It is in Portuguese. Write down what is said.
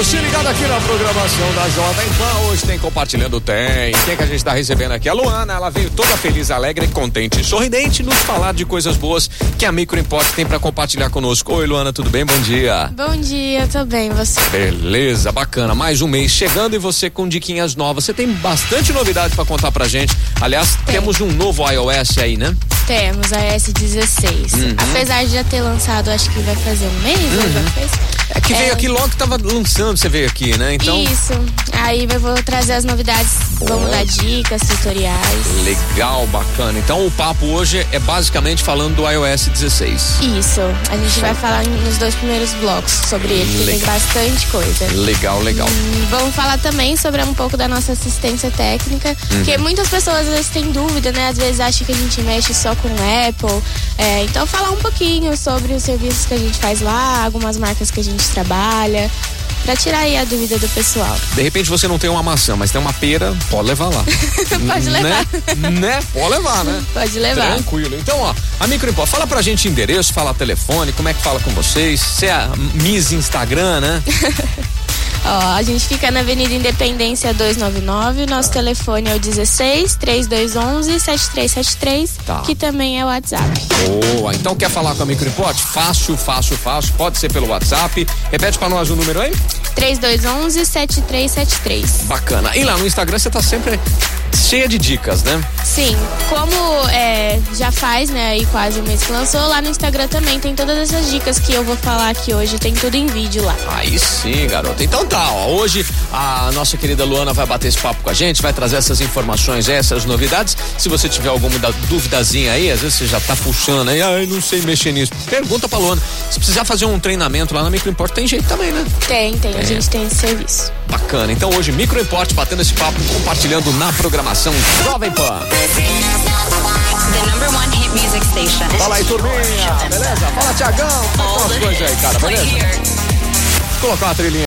ligado aqui na programação da Jovem Pan. Hoje tem compartilhando tem. Quem que a gente tá recebendo aqui? A Luana, ela veio toda feliz, alegre, contente, sorridente, nos falar de coisas boas que a Micro Import tem para compartilhar conosco. Oi, Luana, tudo bem? Bom dia. Bom dia, tô bem, você? Beleza, bacana. Mais um mês chegando e você com diquinhas novas. Você tem bastante novidade para contar pra gente. Aliás, tem. temos um novo iOS aí, né? Temos, a S16. Uhum. Apesar de já ter lançado, acho que vai fazer um mês, né? uhum. já fez. É que veio é... aqui logo que tava lançando, você veio aqui, né? Então. Isso. Aí eu vou trazer as novidades, oh. vamos dar dicas, tutoriais. Legal, bacana. Então o papo hoje é basicamente falando do iOS 16. Isso. A gente vai falar nos dois primeiros blocos sobre ele, que tem bastante coisa. Legal, legal. Hum, vamos falar também sobre um pouco da nossa assistência técnica, uhum. porque muitas pessoas às vezes têm dúvida, né? Às vezes acham que a gente mexe só com Apple. É, então falar um pouquinho sobre os serviços que a gente faz lá, algumas marcas que a gente trabalha para tirar aí a dúvida do pessoal. De repente você não tem uma maçã, mas tem uma pera, pode levar lá. pode levar. Né? né? Pode levar, né? Pode levar. Tranquilo. Então, ó, a Microimport, fala pra gente endereço, fala telefone, como é que fala com vocês? Você é a Miss Instagram, né? Ó, a gente fica na Avenida Independência 299, nosso telefone é o 16 3211 7373, tá. que também é o WhatsApp. Boa, então quer falar com a Microimport? Fácil, fácil, fácil, pode ser pelo WhatsApp. Repete para nós o número aí? 3211 7373. Bacana. E lá no Instagram você tá sempre cheia de dicas, né? Sim, como é, já faz, né, aí quase um mês que lançou, lá no Instagram também tem todas essas dicas que eu vou falar aqui hoje, tem tudo em vídeo lá. Aí sim, garota. Então tá, ó, hoje a nossa querida Luana vai bater esse papo com a gente, vai trazer essas informações, essas novidades. Se você tiver alguma duvidazinha aí, às vezes você já tá puxando aí, ai, não sei mexer nisso. Pergunta pra Luana. Se precisar fazer um treinamento lá na Microimport, tem jeito também, né? Tem, tem, tem. a gente tem esse serviço. Bacana. Então hoje Microimport batendo esse papo, compartilhando na programação Jovem Pan. Fala aí, turminha. Beleza? Fala, Tiagão. Como é que as coisas aí, cara? Beleza? Vou colocar uma trilhinha.